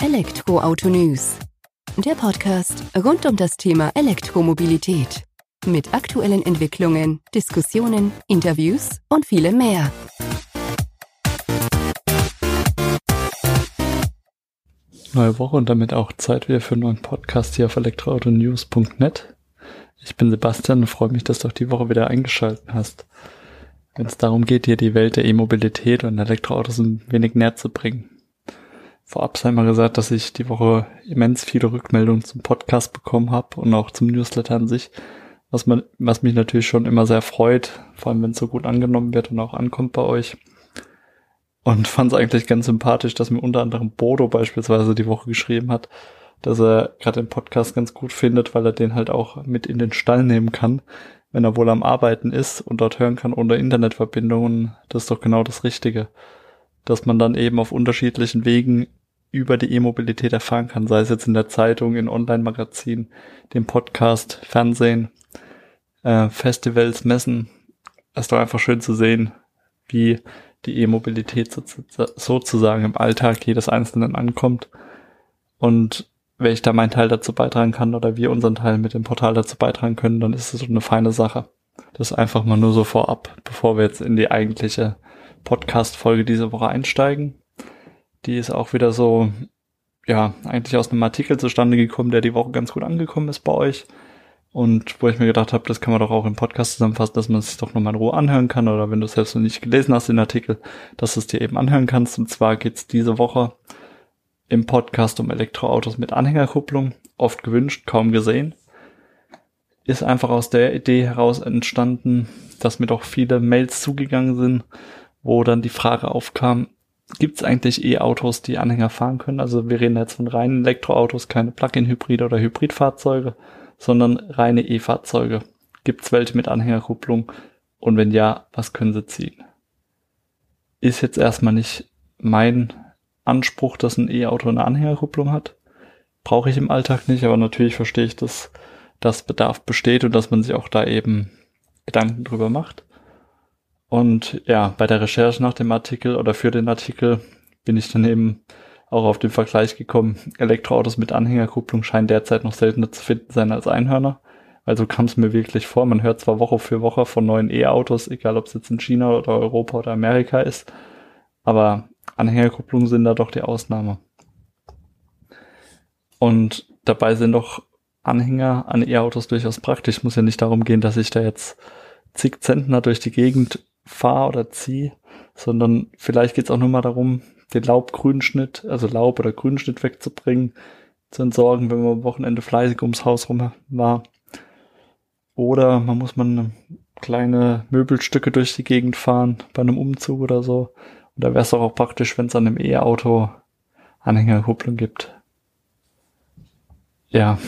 Elektroauto News. Der Podcast rund um das Thema Elektromobilität. Mit aktuellen Entwicklungen, Diskussionen, Interviews und vielem mehr. Neue Woche und damit auch Zeit wieder für einen neuen Podcast hier auf elektroautonews.net. Ich bin Sebastian und freue mich, dass du auch die Woche wieder eingeschaltet hast. Wenn es darum geht, dir die Welt der E-Mobilität und Elektroautos ein wenig näher zu bringen. Vorab sei mal gesagt, dass ich die Woche immens viele Rückmeldungen zum Podcast bekommen habe und auch zum Newsletter an sich, was man, was mich natürlich schon immer sehr freut, vor allem wenn es so gut angenommen wird und auch ankommt bei euch. Und fand es eigentlich ganz sympathisch, dass mir unter anderem Bodo beispielsweise die Woche geschrieben hat, dass er gerade den Podcast ganz gut findet, weil er den halt auch mit in den Stall nehmen kann, wenn er wohl am Arbeiten ist und dort hören kann ohne Internetverbindungen. Das ist doch genau das Richtige dass man dann eben auf unterschiedlichen Wegen über die E-Mobilität erfahren kann, sei es jetzt in der Zeitung, in Online-Magazinen, dem Podcast, Fernsehen, äh, Festivals, Messen. Es ist doch einfach schön zu sehen, wie die E-Mobilität so, sozusagen im Alltag jedes Einzelnen ankommt und wenn ich da meinen Teil dazu beitragen kann oder wir unseren Teil mit dem Portal dazu beitragen können, dann ist es so eine feine Sache. Das einfach mal nur so vorab, bevor wir jetzt in die eigentliche Podcast-Folge diese Woche einsteigen. Die ist auch wieder so, ja, eigentlich aus einem Artikel zustande gekommen, der die Woche ganz gut angekommen ist bei euch. Und wo ich mir gedacht habe, das kann man doch auch im Podcast zusammenfassen, dass man es sich doch nochmal in Ruhe anhören kann. Oder wenn du es selbst noch nicht gelesen hast, den Artikel, dass du es dir eben anhören kannst. Und zwar geht's diese Woche im Podcast um Elektroautos mit Anhängerkupplung. Oft gewünscht, kaum gesehen. Ist einfach aus der Idee heraus entstanden, dass mir doch viele Mails zugegangen sind, wo dann die Frage aufkam, gibt es eigentlich E-Autos, die Anhänger fahren können? Also wir reden jetzt von reinen Elektroautos, keine Plug-in-Hybride oder Hybridfahrzeuge, sondern reine E-Fahrzeuge. Gibt es welche mit Anhängerkupplung? Und wenn ja, was können sie ziehen? Ist jetzt erstmal nicht mein Anspruch, dass ein E-Auto eine Anhängerkupplung hat. Brauche ich im Alltag nicht, aber natürlich verstehe ich, dass das Bedarf besteht und dass man sich auch da eben Gedanken drüber macht. Und ja, bei der Recherche nach dem Artikel oder für den Artikel bin ich dann eben auch auf den Vergleich gekommen. Elektroautos mit Anhängerkupplung scheinen derzeit noch seltener zu finden sein als Einhörner. Also kam es mir wirklich vor, man hört zwar Woche für Woche von neuen E-Autos, egal ob es jetzt in China oder Europa oder Amerika ist, aber Anhängerkupplungen sind da doch die Ausnahme. Und dabei sind doch Anhänger an E-Autos durchaus praktisch. Muss ja nicht darum gehen, dass ich da jetzt zig Zentner durch die Gegend fahr oder zieh, sondern vielleicht geht es auch nur mal darum, den Laubgrünschnitt, also Laub- oder Grünschnitt wegzubringen, zu entsorgen, wenn man am Wochenende fleißig ums Haus rum war. Oder man muss man kleine Möbelstücke durch die Gegend fahren bei einem Umzug oder so. Und da wäre es auch praktisch, wenn es an einem E-Auto Anhängerkupplung gibt. Ja.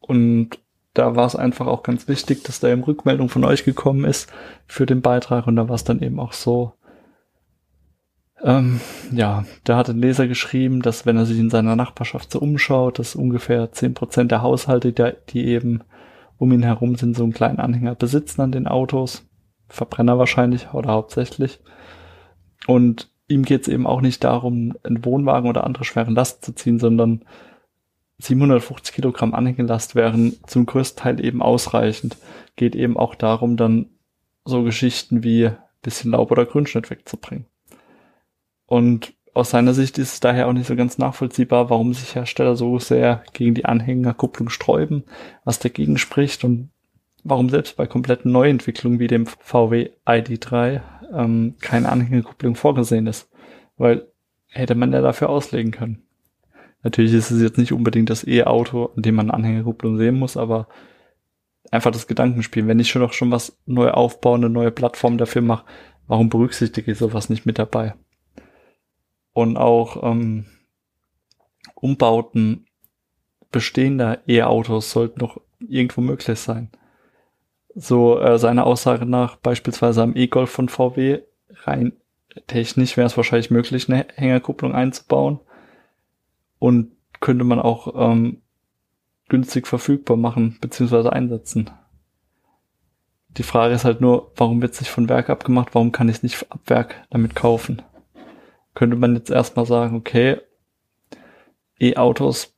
Und da war es einfach auch ganz wichtig, dass da eben Rückmeldung von euch gekommen ist für den Beitrag und da war es dann eben auch so, ähm, ja, da hat ein Leser geschrieben, dass wenn er sich in seiner Nachbarschaft so umschaut, dass ungefähr zehn Prozent der Haushalte, die, die eben um ihn herum sind, so einen kleinen Anhänger besitzen an den Autos. Verbrenner wahrscheinlich oder hauptsächlich. Und ihm geht es eben auch nicht darum, einen Wohnwagen oder andere schweren Last zu ziehen, sondern 750 Kilogramm Anhängelast wären zum größten Teil eben ausreichend. Geht eben auch darum, dann so Geschichten wie bisschen Laub oder Grünschnitt wegzubringen. Und aus seiner Sicht ist es daher auch nicht so ganz nachvollziehbar, warum sich Hersteller so sehr gegen die Anhängerkupplung sträuben, was dagegen spricht und warum selbst bei kompletten Neuentwicklungen wie dem VW ID3 ähm, keine Anhängerkupplung vorgesehen ist. Weil hätte man ja dafür auslegen können. Natürlich ist es jetzt nicht unbedingt das E-Auto, an dem man Anhängerkupplung sehen muss, aber einfach das Gedankenspiel. Wenn ich schon noch schon was neu aufbaue, eine neue Plattform dafür mache, warum berücksichtige ich sowas nicht mit dabei? Und auch ähm, Umbauten bestehender E-Autos sollten noch irgendwo möglich sein. So äh, seiner Aussage nach beispielsweise am E-Golf von VW rein technisch wäre es wahrscheinlich möglich, eine Hängerkupplung einzubauen und könnte man auch ähm, günstig verfügbar machen bzw. einsetzen. Die Frage ist halt nur, warum wird es nicht von Werk abgemacht? Warum kann ich es nicht ab Werk damit kaufen? Könnte man jetzt erstmal sagen, okay, E-Autos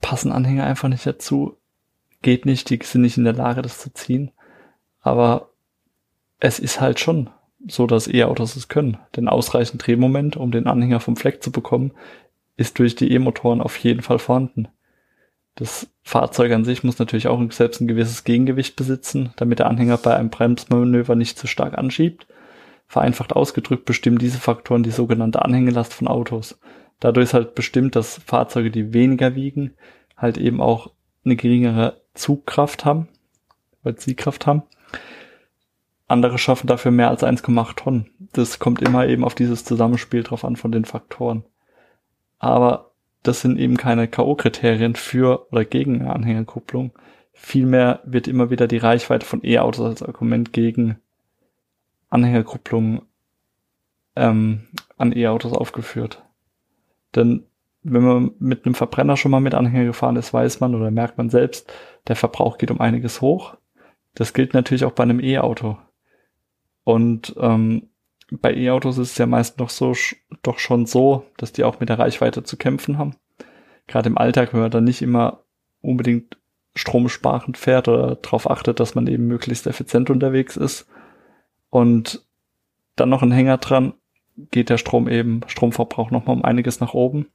passen Anhänger einfach nicht dazu. Geht nicht, die sind nicht in der Lage, das zu ziehen. Aber es ist halt schon so, dass E-Autos es können. Denn ausreichend Drehmoment, um den Anhänger vom Fleck zu bekommen, ist durch die E-Motoren auf jeden Fall vorhanden. Das Fahrzeug an sich muss natürlich auch selbst ein gewisses Gegengewicht besitzen, damit der Anhänger bei einem Bremsmanöver nicht zu stark anschiebt. Vereinfacht ausgedrückt bestimmen diese Faktoren die sogenannte Anhängelast von Autos. Dadurch ist halt bestimmt, dass Fahrzeuge, die weniger wiegen, halt eben auch eine geringere Zugkraft haben, weil Ziehkraft haben. Andere schaffen dafür mehr als 1,8 Tonnen. Das kommt immer eben auf dieses Zusammenspiel drauf an von den Faktoren. Aber das sind eben keine K.O.-Kriterien für oder gegen eine Anhängerkupplung. Vielmehr wird immer wieder die Reichweite von E-Autos als Argument gegen Anhängerkupplung ähm, an E-Autos aufgeführt. Denn wenn man mit einem Verbrenner schon mal mit Anhänger gefahren ist, weiß man oder merkt man selbst, der Verbrauch geht um einiges hoch. Das gilt natürlich auch bei einem E-Auto. Und ähm, bei E-Autos ist es ja meist noch so, doch schon so, dass die auch mit der Reichweite zu kämpfen haben. Gerade im Alltag, wenn man dann nicht immer unbedingt stromsparend fährt oder darauf achtet, dass man eben möglichst effizient unterwegs ist und dann noch ein Hänger dran, geht der Strom eben, Stromverbrauch nochmal um einiges nach oben.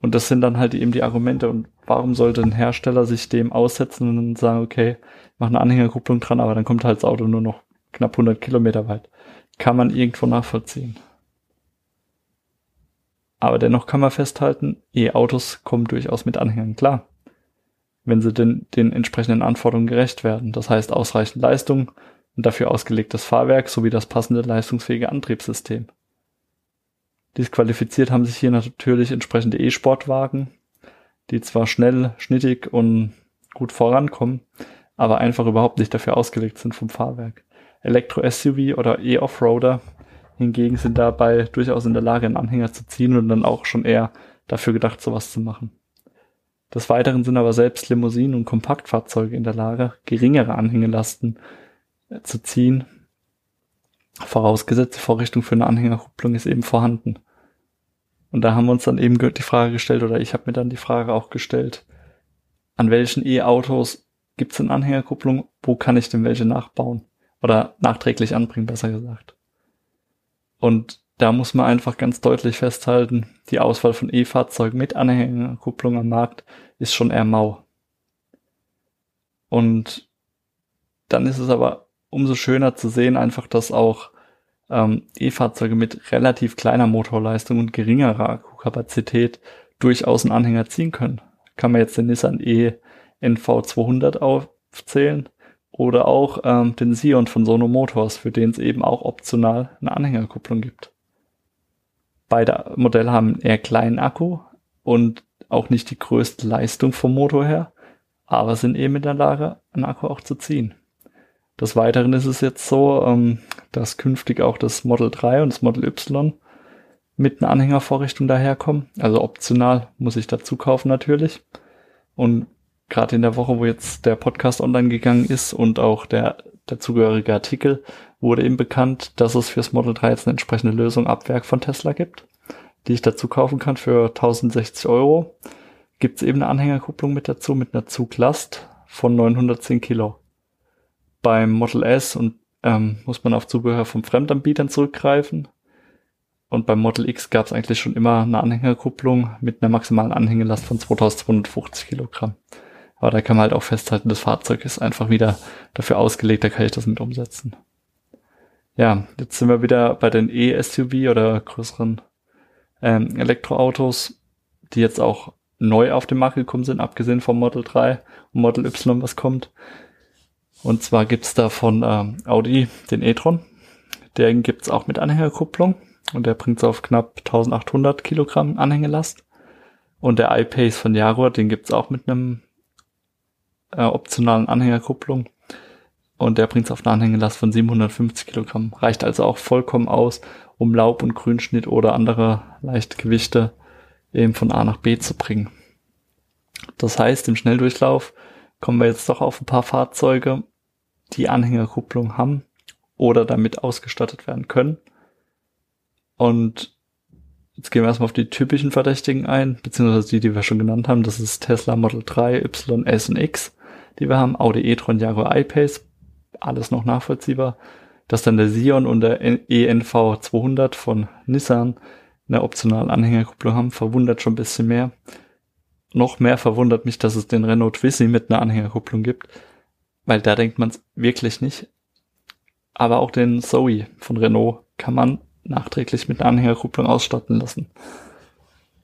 Und das sind dann halt eben die Argumente. Und warum sollte ein Hersteller sich dem aussetzen und sagen, okay, mach eine Anhängerkupplung dran, aber dann kommt halt das Auto nur noch knapp 100 Kilometer weit kann man irgendwo nachvollziehen. Aber dennoch kann man festhalten, E-Autos kommen durchaus mit Anhängern klar, wenn sie den, den entsprechenden Anforderungen gerecht werden. Das heißt ausreichend Leistung und dafür ausgelegtes Fahrwerk sowie das passende leistungsfähige Antriebssystem. Disqualifiziert haben sich hier natürlich entsprechende E-Sportwagen, die zwar schnell, schnittig und gut vorankommen, aber einfach überhaupt nicht dafür ausgelegt sind vom Fahrwerk. Elektro-SUV oder E-Offroader hingegen sind dabei durchaus in der Lage, einen Anhänger zu ziehen und dann auch schon eher dafür gedacht, sowas zu machen. Des Weiteren sind aber selbst Limousinen und Kompaktfahrzeuge in der Lage, geringere Anhängelasten äh, zu ziehen. Vorausgesetzt, die Vorrichtung für eine Anhängerkupplung ist eben vorhanden. Und da haben wir uns dann eben die Frage gestellt, oder ich habe mir dann die Frage auch gestellt, an welchen E-Autos gibt es eine Anhängerkupplung, wo kann ich denn welche nachbauen? Oder nachträglich anbringen, besser gesagt. Und da muss man einfach ganz deutlich festhalten, die Auswahl von E-Fahrzeugen mit Anhängerkupplung am Markt ist schon eher mau. Und dann ist es aber umso schöner zu sehen, einfach, dass auch ähm, E-Fahrzeuge mit relativ kleiner Motorleistung und geringerer Akkukapazität durchaus einen Anhänger ziehen können. Kann man jetzt den Nissan E NV200 aufzählen, oder auch ähm, den Sion von Sono Motors, für den es eben auch optional eine Anhängerkupplung gibt. Beide Modelle haben einen eher kleinen Akku und auch nicht die größte Leistung vom Motor her, aber sind eben in der Lage, einen Akku auch zu ziehen. Des Weiteren ist es jetzt so, ähm, dass künftig auch das Model 3 und das Model Y mit einer Anhängervorrichtung daherkommen. Also optional muss ich dazu kaufen natürlich. Und gerade in der Woche, wo jetzt der Podcast online gegangen ist und auch der dazugehörige Artikel, wurde eben bekannt, dass es fürs Model 3 jetzt eine entsprechende Lösung ab Werk von Tesla gibt, die ich dazu kaufen kann für 1060 Euro. Gibt es eben eine Anhängerkupplung mit dazu, mit einer Zuglast von 910 Kilo. Beim Model S und ähm, muss man auf Zubehör von Fremdanbietern zurückgreifen. Und beim Model X gab es eigentlich schon immer eine Anhängerkupplung mit einer maximalen Anhängelast von 2250 Kilogramm. Aber da kann man halt auch festhalten, das Fahrzeug ist einfach wieder dafür ausgelegt, da kann ich das mit umsetzen. Ja, jetzt sind wir wieder bei den E-SUV oder größeren ähm, Elektroautos, die jetzt auch neu auf den Markt gekommen sind, abgesehen vom Model 3 und Model Y, was kommt. Und zwar gibt's da von ähm, Audi den e-tron. Den gibt's auch mit Anhängerkupplung und der bringt auf knapp 1800 Kilogramm Anhängelast. Und der iPace von Jaguar, den gibt's auch mit einem äh, optionalen Anhängerkupplung. Und der bringt es auf eine Anhängelast von 750 Kilogramm. Reicht also auch vollkommen aus, um Laub- und Grünschnitt oder andere leichte Gewichte eben von A nach B zu bringen. Das heißt, im Schnelldurchlauf kommen wir jetzt doch auf ein paar Fahrzeuge, die Anhängerkupplung haben oder damit ausgestattet werden können. Und Jetzt gehen wir erstmal auf die typischen Verdächtigen ein, beziehungsweise die, die wir schon genannt haben. Das ist Tesla Model 3, Y, S und X, die wir haben. Audi e-tron, Jaguar I-Pace, alles noch nachvollziehbar. Dass dann der Sion und der ENV 200 von Nissan eine optionale Anhängerkupplung haben, verwundert schon ein bisschen mehr. Noch mehr verwundert mich, dass es den Renault Twizy mit einer Anhängerkupplung gibt, weil da denkt man es wirklich nicht. Aber auch den Zoe von Renault kann man nachträglich mit einer Anhängerkupplung ausstatten lassen.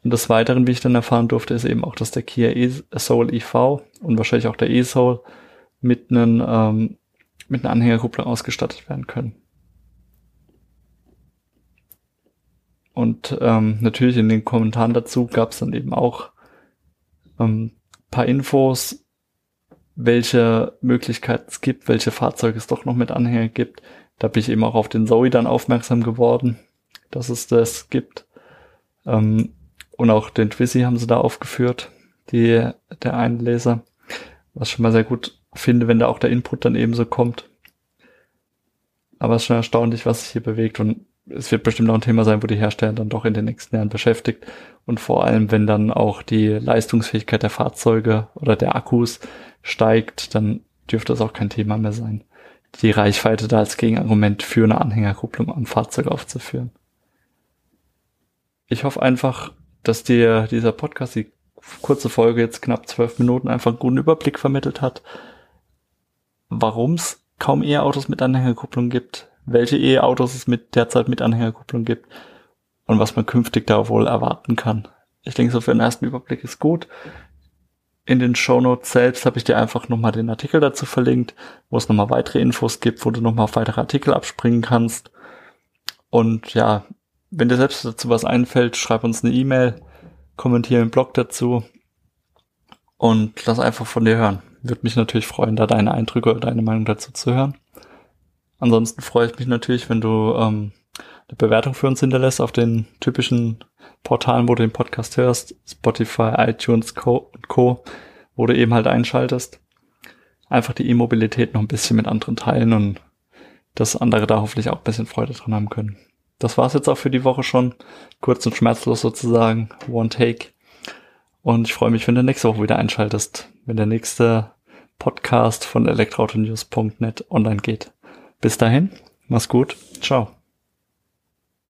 Und des Weiteren, wie ich dann erfahren durfte, ist eben auch, dass der Kia e-Soul EV und wahrscheinlich auch der e-Soul mit, einem, ähm, mit einer Anhängerkupplung ausgestattet werden können. Und ähm, natürlich in den Kommentaren dazu gab es dann eben auch ähm, paar Infos, welche Möglichkeiten es gibt, welche Fahrzeuge es doch noch mit Anhänger gibt. Da bin ich eben auch auf den Zoe dann aufmerksam geworden, dass es das gibt. Ähm, und auch den Twizy haben sie da aufgeführt, die, der einen Leser. Was schon mal sehr gut finde, wenn da auch der Input dann ebenso kommt. Aber es ist schon erstaunlich, was sich hier bewegt und es wird bestimmt auch ein Thema sein, wo die Hersteller dann doch in den nächsten Jahren beschäftigt. Und vor allem, wenn dann auch die Leistungsfähigkeit der Fahrzeuge oder der Akkus steigt, dann dürfte das auch kein Thema mehr sein die Reichweite da als Gegenargument für eine Anhängerkupplung am Fahrzeug aufzuführen. Ich hoffe einfach, dass dir dieser Podcast, die kurze Folge jetzt knapp zwölf Minuten, einfach einen guten Überblick vermittelt hat, warum es kaum E-Autos mit Anhängerkupplung gibt, welche E-Autos es mit derzeit mit Anhängerkupplung gibt und was man künftig da wohl erwarten kann. Ich denke, so für den ersten Überblick ist gut. In den Shownotes selbst habe ich dir einfach nochmal den Artikel dazu verlinkt, wo es nochmal weitere Infos gibt, wo du nochmal auf weitere Artikel abspringen kannst. Und ja, wenn dir selbst dazu was einfällt, schreib uns eine E-Mail, kommentiere im Blog dazu und lass einfach von dir hören. Würde mich natürlich freuen, da deine Eindrücke oder deine Meinung dazu zu hören. Ansonsten freue ich mich natürlich, wenn du ähm, eine Bewertung für uns hinterlässt auf den typischen Portalen, wo du den Podcast hörst, Spotify, iTunes Co. und Co., wo du eben halt einschaltest. Einfach die E-Mobilität noch ein bisschen mit anderen teilen und dass andere da hoffentlich auch ein bisschen Freude dran haben können. Das war's jetzt auch für die Woche schon. Kurz und schmerzlos sozusagen. One Take. Und ich freue mich, wenn du nächste Woche wieder einschaltest, wenn der nächste Podcast von elektroautonews.net online geht. Bis dahin, mach's gut. Ciao.